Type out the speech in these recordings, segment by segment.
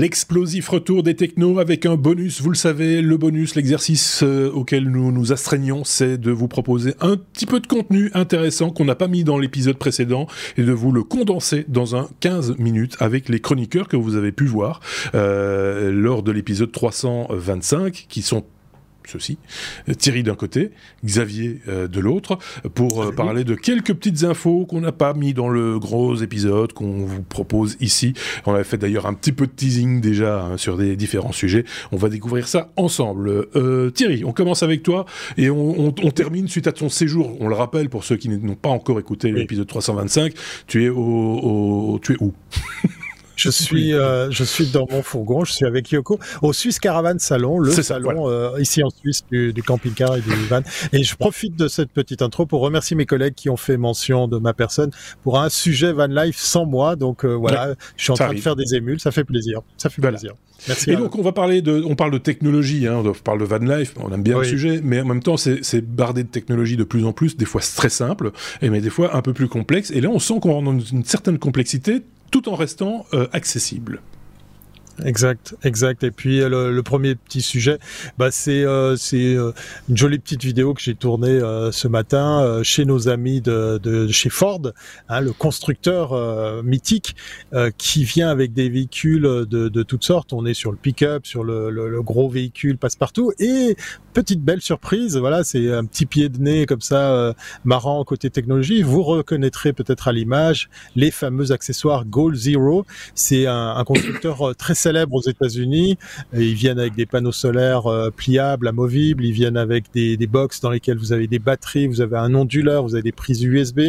L'explosif retour des technos avec un bonus, vous le savez, le bonus, l'exercice euh, auquel nous nous astreignons, c'est de vous proposer un petit peu de contenu intéressant qu'on n'a pas mis dans l'épisode précédent et de vous le condenser dans un 15 minutes avec les chroniqueurs que vous avez pu voir euh, lors de l'épisode 325 qui sont ceci, Thierry d'un côté, Xavier euh, de l'autre, pour euh, parler de quelques petites infos qu'on n'a pas mis dans le gros épisode qu'on vous propose ici. On avait fait d'ailleurs un petit peu de teasing déjà hein, sur des différents sujets. On va découvrir ça ensemble. Euh, Thierry, on commence avec toi et on, termine suite à ton séjour. On le rappelle pour ceux qui n'ont pas encore écouté l'épisode 325. Tu es au, au tu es où? Je suis, euh, je suis dans mon fourgon, je suis avec Yoko au Swiss Caravan Salon, le salon euh, ici en Suisse du, camping-car et du van. Et je profite de cette petite intro pour remercier mes collègues qui ont fait mention de ma personne pour un sujet van life sans moi. Donc euh, voilà, je suis en train de faire des émules, ça fait plaisir, ça fait plaisir. Merci. Et donc on va parler de, on parle de technologie, hein, on parle de van life, on aime bien le sujet, mais en même temps c'est bardé de technologie de plus en plus, des fois très simple, et mais des fois un peu plus complexe. Et là on sent qu'on rentre dans une certaine complexité tout en restant euh, accessible. Exact, exact. Et puis euh, le, premier petit sujet, bah c'est euh, c'est euh, une jolie petite vidéo que j'ai tournée ce matin chez nos amis de, de chez Ford, hein, le constructeur mythique qui vient avec des véhicules de, de toutes sortes. On est sur le pick-up, sur le, le, gros véhicule passe-partout et petite belle surprise. Voilà, c'est un petit pied de nez comme ça marrant côté technologie. Vous reconnaîtrez peut-être à l'image les fameux accessoires Goal Zero. C'est un, un constructeur très célèbres aux États-Unis. Ils viennent avec des panneaux solaires euh, pliables, amovibles. Ils viennent avec des, des box dans lesquelles vous avez des batteries, vous avez un onduleur, vous avez des prises USB.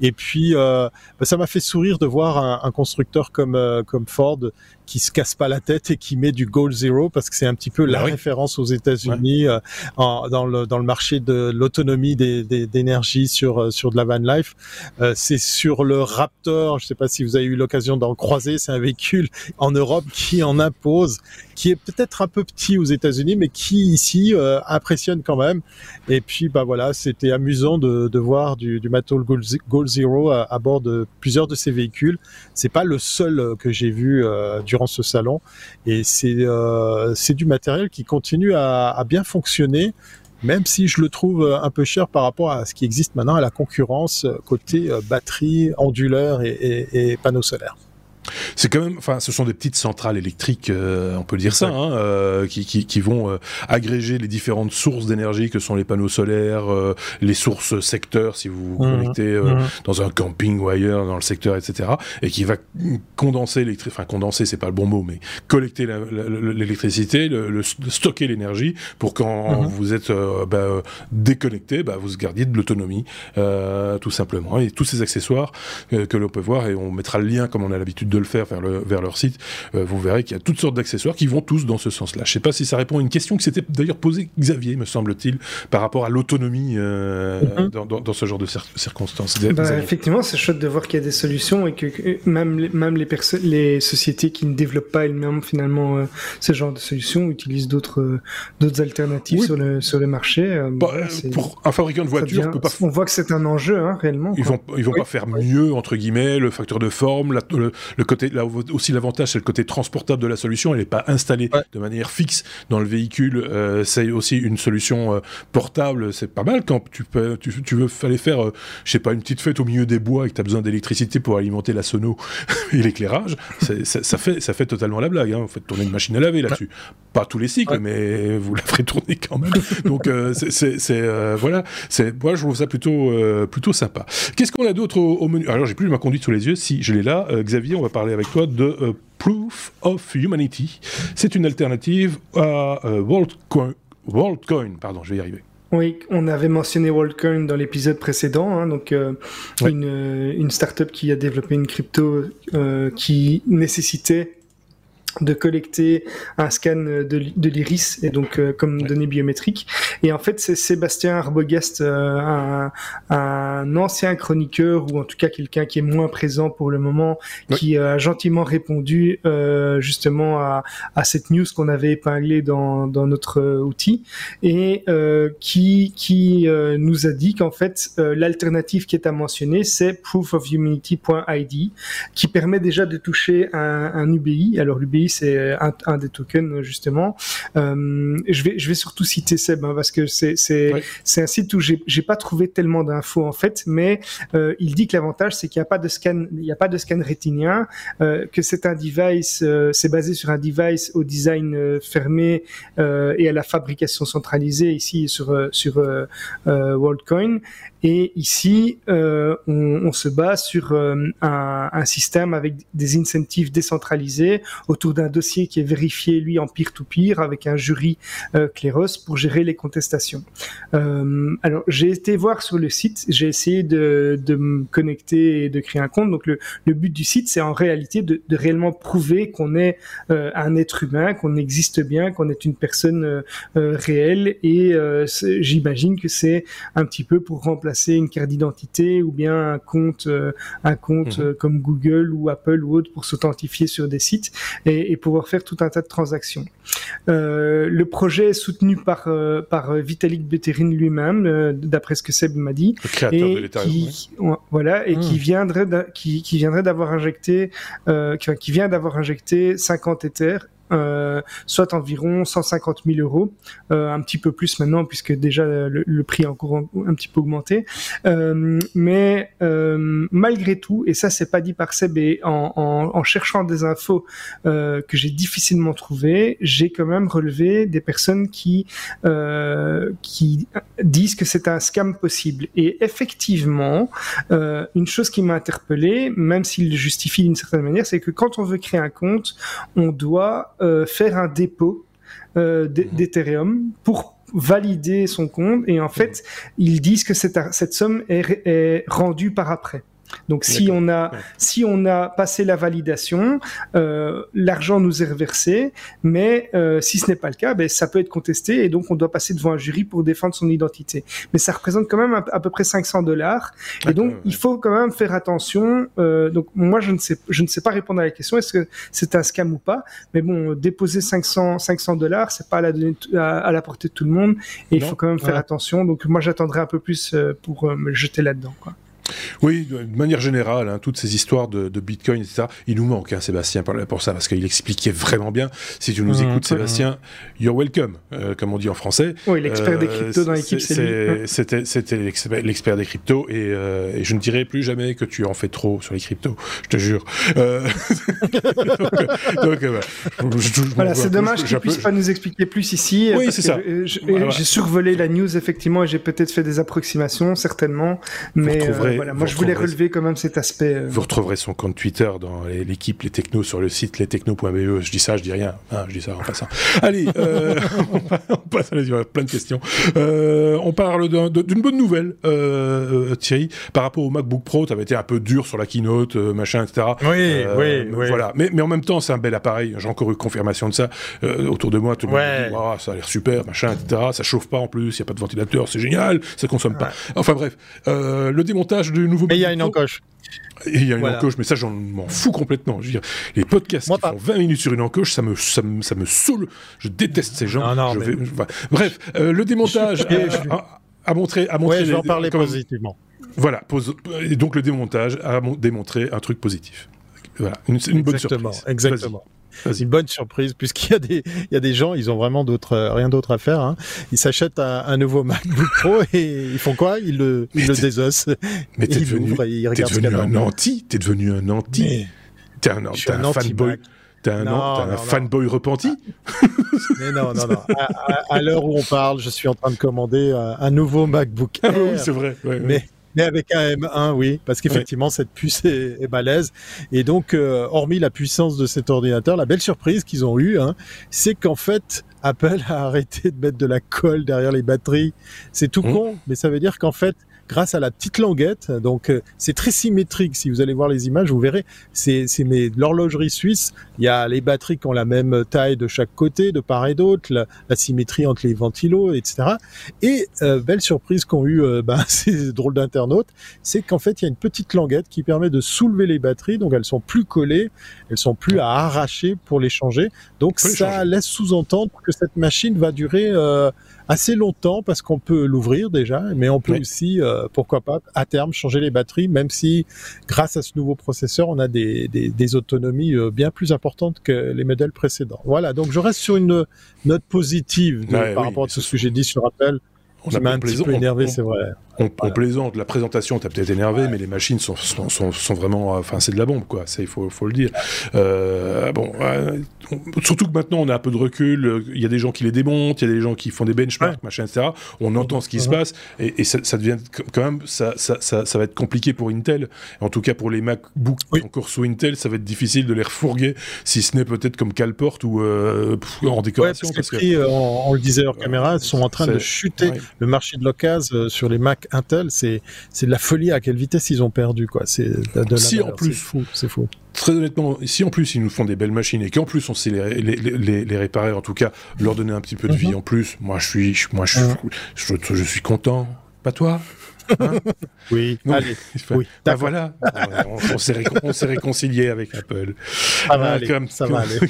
Et puis, euh, bah, ça m'a fait sourire de voir un, un constructeur comme euh, comme Ford qui se casse pas la tête et qui met du Goal Zero parce que c'est un petit peu la bah référence aux États-Unis euh, dans le dans le marché de l'autonomie d'énergie des, sur euh, sur de la van life. Euh, c'est sur le Raptor. Je sais pas si vous avez eu l'occasion d'en croiser. C'est un véhicule en Europe qui en impose, qui est peut-être un peu petit aux États-Unis, mais qui ici euh, impressionne quand même. Et puis bah voilà, c'était amusant de, voir du, du Mattel Goal Zero à, bord de plusieurs de ces véhicules. C'est pas le seul que j'ai vu du ce salon. Et c'est euh, c'est du matériel qui continue à, bien fonctionner même si je le trouve un peu cher par rapport à ce qui existe maintenant à la concurrence côté euh, batterie, onduleur et panneaux solaires. C'est quand même, enfin, ce sont des petites centrales électriques, euh, on peut dire ça, hein, euh, qui, qui, qui, vont euh, agréger les différentes sources d'énergie que sont les panneaux solaires, les sources secteurs, si vous vous mmh. connectez mmh. dans un camping ou ailleurs dans le secteur, etc., et qui va condenser l'électricité, enfin condenser, c'est pas le bon mot, mais collecter l'électricité, le, stocker l'énergie pour quand mmh. vous êtes bah, déconnecté, bah, vous gardiez de l'autonomie, tout simplement. Et tous ces accessoires que l'on peut voir, et on mettra le lien comme on a l'habitude de de le faire vers, le, vers leur site, euh, vous verrez qu'il y a toutes sortes d'accessoires qui vont tous dans ce sens-là. Je ne sais pas si ça répond à une question que s'était d'ailleurs posée Xavier, me semble-t-il, par rapport à l'autonomie euh, mhm. dans, dans, ce genre de circonstances. Bah, effectivement, c'est chouette de voir qu'il y a des solutions et que, même, même les, les sociétés qui ne développent pas elles-mêmes finalement euh, ce genre de solutions utilisent d'autres d'autres alternatives sur, le, sur le marché. Bah, pour un fabricant de voiture, peut pas... on voit que c'est un enjeu hein, réellement. Ils vont, ils vont pas faire mieux entre guillemets le facteur de forme, la, le, le côté, là aussi l'avantage, c'est le côté transportable de la solution. Elle n'est pas installée de manière fixe dans le véhicule. Euh, c'est aussi une solution euh, portable. C'est pas mal quand tu peux, tu, tu veux aller faire, euh, je sais pas, une petite fête au milieu des bois et que tu as besoin d'électricité pour alimenter la sono et l'éclairage. Ça, fait, ça fait totalement la blague. Hein. Vous faites tourner une machine à laver là-dessus. Pas tous les cycles, mais vous la ferez tourner quand même. Donc c'est voilà. C'est moi je trouve ça plutôt plutôt sympa. Qu'est-ce qu'on a d'autre au, au, menu? Alors j'ai plus ma conduite sous les yeux. Si je l'ai là, Xavier, on va parler avec toi de euh, Proof of Humanity. C'est une alternative à euh, WorldCoin. Pardon, je vais y arriver. Oui, on avait mentionné WorldCoin dans l'épisode précédent, hein, donc euh, une, une startup qui a développé une crypto qui nécessitait de collecter un scan de, de l'iris et donc euh, comme données biométriques. Et en fait, c'est Sébastien Arbogast, euh, un, un, ancien chroniqueur ou en tout cas quelqu'un qui est moins présent pour le moment, qui a gentiment répondu euh, justement à, à, cette news qu'on avait épinglée dans, dans notre outil et qui, qui nous a dit qu'en fait l'alternative qui est à mentionner, c'est proofofhumanity.id qui permet déjà de toucher un, un UBI. Alors l'UBI c'est un, un, des tokens justement. Euh, je vais je vais surtout citer Seb hein, parce que c'est c'est c'est un site où j'ai j'ai pas trouvé tellement d'infos en fait, mais euh, il dit que l'avantage c'est qu'il n'y a pas de scan il y a pas de scan rétinien, euh, que c'est un device euh, c'est basé sur un device au design euh, fermé et à la fabrication centralisée ici sur sur WorldCoin et ici, euh, on, on, se base sur euh, un, un, système avec des incentives décentralisés autour d'un dossier qui est vérifié, lui, en peer-to-peer, avec un jury euh, Cléros pour gérer les contestations. Euh, alors, j'ai été voir sur le site, j'ai essayé de, de, me connecter et de créer un compte. Donc, le, le but du site, c'est en réalité de, de réellement prouver qu'on est euh, un être humain, qu'on existe bien, qu'on est une personne réelle. Et j'imagine que c'est un petit peu pour remplacer une carte d'identité ou bien un compte, euh, un compte mhm. euh, comme Google ou Apple ou autre pour s'authentifier sur des sites et, pouvoir faire tout un tas de transactions. Euh, le projet est soutenu par par Vitalik Buterin lui-même, d'après ce que Seb m'a dit, le créateur de qui, voilà, et qui hmm. viendrait qui, qui viendrait d'avoir injecté, qui, qui vient d'avoir injecté 50 Ethers euh, soit environ 150 000 euros, euh, un petit peu plus maintenant puisque déjà le, prix a encore un, petit peu augmenté. Euh, mais euh, malgré tout, et ça c'est pas dit par Seb, et en, en, en cherchant des infos euh, que j'ai difficilement trouvées, j'ai quand même relevé des personnes qui qui disent que c'est un scam possible. Et effectivement, une chose qui m'a interpellé, même s'il le justifie d'une certaine manière, c'est que quand on veut créer un compte, on doit euh, faire un dépôt euh, mhm. d'Ethereum pour valider son compte et en fait ils disent que cette, cette somme est rendue par après. Donc si on a si on a passé la validation, euh, l'argent nous est reversé, mais euh, si ce n'est pas le cas, ben, ça peut être contesté et donc on doit passer devant un jury pour défendre son identité. Mais ça représente quand même à, peu près 500 dollars et donc il faut quand même faire attention. Euh, donc moi je ne sais je ne sais pas répondre à la question est-ce que c'est un scam ou pas, mais bon déposer 500 500 dollars c'est pas à la, à, la portée de tout le monde et il faut quand même faire attention. Donc moi j'attendrai un peu plus pour me jeter là-dedans quoi. Oui, de manière générale, hein, toutes ces histoires de, Bitcoin, etc., il nous manque, hein, Sébastien, pour ça, parce qu'il expliquait vraiment bien. Si tu nous mmh, écoutes, mmh. Sébastien, you're welcome, euh, comme on dit en français. Oui, l'expert des cryptos dans l'équipe, c'est C'était l'expert des cryptos, euh, et, je ne dirai plus jamais que tu en fais trop sur les cryptos, je te jure. Euh, voilà, c'est dommage qu'il ne puisse pas nous expliquer plus ici. Oui, c'est ça. J'ai survolé la news, effectivement, et j'ai peut-être fait des approximations, certainement, mais voilà, moi je voulais relever quand même cet aspect. Euh, vous retrouverez son compte Twitter dans l'équipe Les Technos sur le site lestechnos.be. Je dis ça, je dis rien. Hein, je dis ça en passant. Allez, euh, on passe à la, plein de questions. Euh, on parle d'une bonne nouvelle, euh, Thierry, par rapport au MacBook Pro. Tu avais été un peu dur sur la keynote, machin, etc. Oui, oui, oui. Voilà. Mais, mais en même temps, c'est un bel appareil. J'ai encore eu confirmation de ça autour de moi. Tout le monde dit, wow, ça a l'air super, machin, etc. Ça chauffe pas en plus. Il y a pas de ventilateur, c'est génial. Ça consomme pas. Enfin bref, le démontage du nouveau. Mais il y a une encoche. Il y a une encoche, mais ça, j'en m'en fous complètement. Je veux dire, les podcasts qui font 20 minutes sur une encoche, ça me, ça me, ça me saoule. Je déteste ces gens. Bref, euh, le démontage a, montré. A montré je vais en parler positivement. Voilà, et donc le démontage a démontré un truc positif. Voilà, une, une bonne surprise. Exactement. C'est une bonne surprise puisqu'il y a des, il y a des gens, ils ont vraiment d'autres, euh, rien d'autre à faire. Hein. Ils s'achètent un, nouveau MacBook Pro et ils font quoi? Ils le, ils le désossent. Mais t'es devenu, devenu un anti. T'es devenu un anti. T'es un, un, fanboy. T'es un, un fanboy repenti Mais non, non, non. À, l'heure où on parle, je suis en train de commander un, nouveau MacBook Air. Ah oui, c'est vrai. mais mais avec un M1, oui, parce qu'effectivement, cette puce est, est, balèze. Et donc, euh, hormis la puissance de cet ordinateur, la belle surprise qu'ils ont eue, hein, c'est qu'en fait, Apple a arrêté de mettre de la colle derrière les batteries. C'est tout mmh. con, mais ça veut dire qu'en fait, grâce à la petite languette. Donc euh, c'est très symétrique. Si vous allez voir les images, vous verrez. C'est c'est l'horlogerie suisse. Il y a les batteries qui ont la même taille de chaque côté, de part et d'autre, la, symétrie entre les ventilos, etc. Et euh, belle surprise qu'ont eu euh, ben, ces drôles d'internautes, c'est qu'en fait il y a une petite languette qui permet de soulever les batteries. Donc elles sont plus collées, elles sont plus à arracher pour les changer. Donc ça laisse sous-entendre que cette machine va durer euh, assez longtemps parce qu'on peut l'ouvrir déjà, mais on peut aussi, euh, pourquoi pas, à terme changer les batteries, même si grâce à ce nouveau processeur, on a des, des, des autonomies euh, bien plus importantes que les modèles précédents. Voilà, donc je reste sur une note positive par rapport à ce sujet dit sur Apple. On m'a un petit peu énervé, c'est vrai. On, plaisante, la présentation t'a peut-être énervé, mais les machines sont, sont, sont, vraiment, enfin c'est de la bombe quoi, il faut, faut le dire. Euh, bon, surtout que maintenant on a un peu de recul, il y a des gens qui les démontent, il y a des gens qui font des benchmarks, machin, etc. On entend ce qui se passe et, ça, devient quand même, ça, ça, ça, va être compliqué pour Intel. En tout cas pour les MacBook encore sous Intel, ça va être difficile de les refourguer, si ce n'est peut-être comme Calport ou euh, en décoration. parce, que, euh, on, le disait hors caméra, sont en train de chuter le marché de l'occasion sur les Mac Intel, c'est de la folie à quelle vitesse ils ont perdu quoi. C'est de, si en plus fou, c'est fou. Très honnêtement, si en plus ils nous font des belles machines et qu'en plus on sait les, les, les, réparer, en tout cas leur donner un petit peu de vie mhm. en plus, moi je suis, moi je, je, je suis content. Pas toi? Hein oui, allez. Oui, bah voilà, on, s'est réconcilié avec Apple. Ça va aller. ça va aller.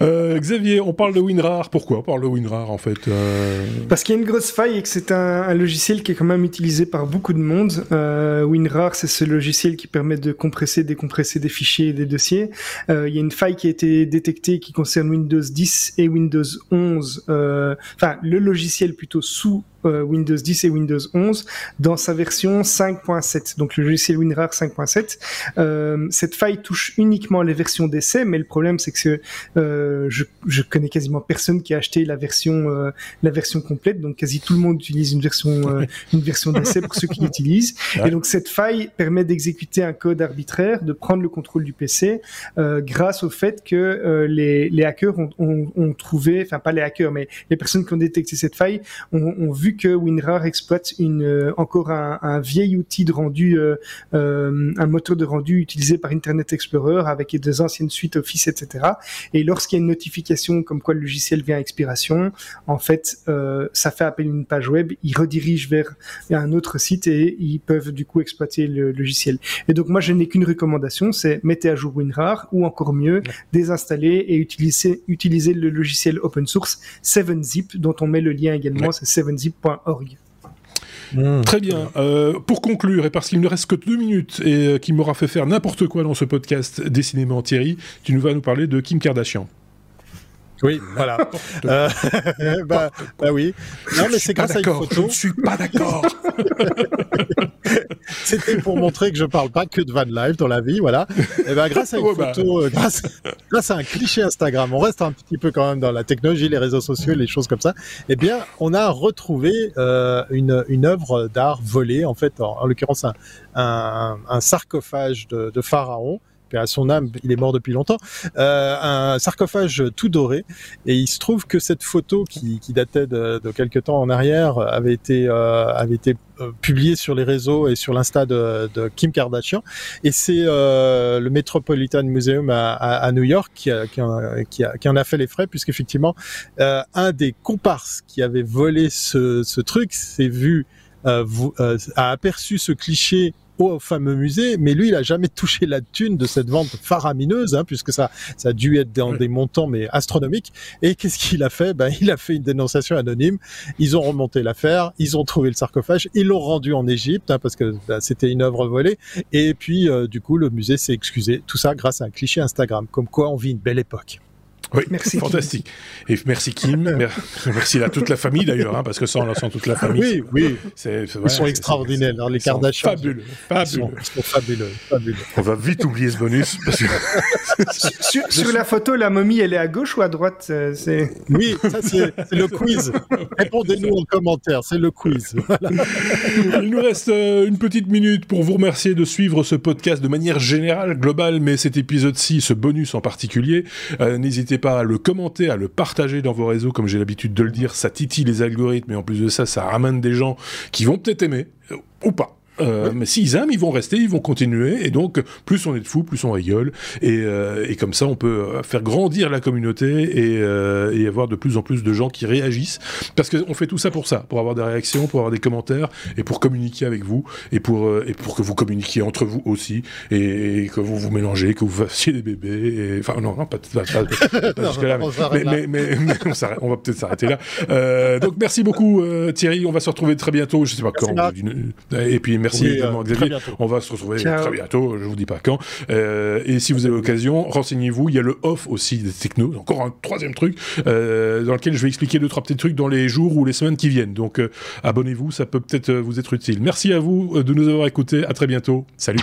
Euh, Xavier, on parle de WinRAR. Pourquoi on parle de WinRAR en fait euh? Parce qu'il y a une grosse faille et que c'est un, logiciel qui est quand même utilisé par beaucoup de monde. Euh, WinRAR, c'est ce logiciel qui permet de compresser, décompresser des fichiers et des dossiers. il y a une faille qui a été détectée qui concerne Windows 10 et Windows 11. Enfin, le logiciel plutôt sous euh, Windows 10 et Windows 11 dans sa version 5.7, donc le logiciel WinRAR 5.7. Euh, cette faille touche uniquement les versions d'essai, mais le problème c'est que euh, je, je, connais quasiment personne qui a acheté la version euh, la version complète, donc quasi tout le monde utilise une version euh, une version d'essai pour ceux qui l'utilisent. Et donc cette faille permet d'exécuter un code arbitraire, de prendre le contrôle du PC grâce au fait que les, les hackers ont, ont, ont trouvé, enfin pas les hackers, mais les personnes qui ont détecté cette faille ont, ont vu que WinRAR exploite une, euh, encore un, un, vieil outil de rendu, euh, euh, un moteur de rendu utilisé par Internet Explorer avec des anciennes suites Office, etc. Et lorsqu'il y a une notification comme quoi le logiciel vient à expiration, en fait, ça fait appel à une page web, il redirige vers un autre site et ils peuvent du coup exploiter le logiciel. Et donc moi, je n'ai qu'une recommandation, c'est mettez à jour WinRAR ou encore mieux, désinstaller et utiliser, utiliser le logiciel open source 7zip dont on met le lien également, c'est 7zip Mmh. Très bien. Euh, pour conclure, et parce qu'il ne reste que deux minutes et euh, qu'il m'aura fait faire n'importe quoi dans ce podcast Décidément Thierry, tu nous vas nous parler de Kim Kardashian. Oui, voilà. euh, bah, bah, oui. Non, mais c'est grâce à une photo. Je ne suis pas d'accord. C'était pour montrer que je parle pas que de van life dans la vie, voilà. Et ben grâce à une bah. photo, euh, grâce, grâce, à un cliché Instagram, on reste un petit peu quand même dans la technologie, les réseaux sociaux, les choses comme ça. Eh bien, on a retrouvé euh, une, une œuvre d'art volée, en fait, en, l'occurrence un, un, un, sarcophage de, de pharaon à son âme, il est mort depuis longtemps, euh, un sarcophage tout doré. Et il se trouve que cette photo qui, qui datait de, de quelques temps en arrière avait été, euh, avait été euh, publiée sur les réseaux et sur l'insta de, de, Kim Kardashian. Et c'est euh, le Metropolitan Museum à, à, New York qui, a, qui, a, qui, a, qui, en a fait les frais, puisqu'effectivement, euh, un des comparses qui avait volé ce, ce truc s'est vu euh, a aperçu ce cliché au fameux musée, mais lui, il a jamais touché la thune de cette vente faramineuse, hein, puisque ça, ça a dû être dans des montants mais astronomiques. Et qu'est-ce qu'il a fait? Ben, il a fait une dénonciation anonyme. Ils ont remonté l'affaire, ils ont trouvé le sarcophage, ils l'ont rendu en Égypte, hein, parce que bah, c'était une œuvre volée. Et puis, euh, du coup, le musée s'est excusé. Tout ça grâce à un cliché Instagram, comme quoi on vit une belle époque. Oui, merci. Fantastique. Et merci Kim. merci à toute la famille d'ailleurs, hein, parce que ça, on sent toute la famille. Oui, oui. ils sont extraordinaires, les Kardashians. Fabuleux. Fabuleux. Ils sont, fabuleux, fabuleux. On va vite oublier ce bonus. sur, la photo, la momie, elle est à gauche ou à droite euh, Oui, ça c'est le quiz. Répondez-nous en commentaire, c'est le quiz. Il nous reste euh, une petite minute pour vous remercier de suivre ce podcast de manière générale, globale, mais cet épisode-ci, ce bonus en particulier. Euh, n'hésitez pas à le commenter, à le partager dans vos réseaux, comme j'ai l'habitude de le dire, ça titille les algorithmes, et en plus de ça, ça ramène des gens qui vont peut-être aimer, euh, ou pas. Mais s'ils aiment, ils vont rester, ils vont continuer. Et donc, plus on est de fous, plus on rigole. Et, et comme ça, on peut faire grandir la communauté et, et, avoir de plus en plus de gens qui réagissent. Parce qu'on fait tout ça pour ça, pour avoir des réactions, pour avoir des commentaires et pour communiquer avec vous et pour, et pour que vous communiquiez entre vous aussi et, que vous vous mélangez, que vous fassiez des bébés. Enfin, non, pas, pas, pas, jusque-là. Mais, mais, mais, on, va peut-être s'arrêter là. Euh, donc, merci beaucoup, euh, Thierry. On va se retrouver très bientôt. Je sais pas quand. Et puis, merci également, euh, Xavier. On va se retrouver très bientôt. Je vous dis pas quand. et si vous avez l'occasion, renseignez-vous. Il y a le off aussi des technos. Encore un troisième truc dans lequel je vais expliquer deux, trois petits trucs dans les jours ou les semaines qui viennent. Donc, abonnez-vous. Ça peut peut-être vous être utile. Merci à vous de nous avoir écoutés. À très bientôt. Salut.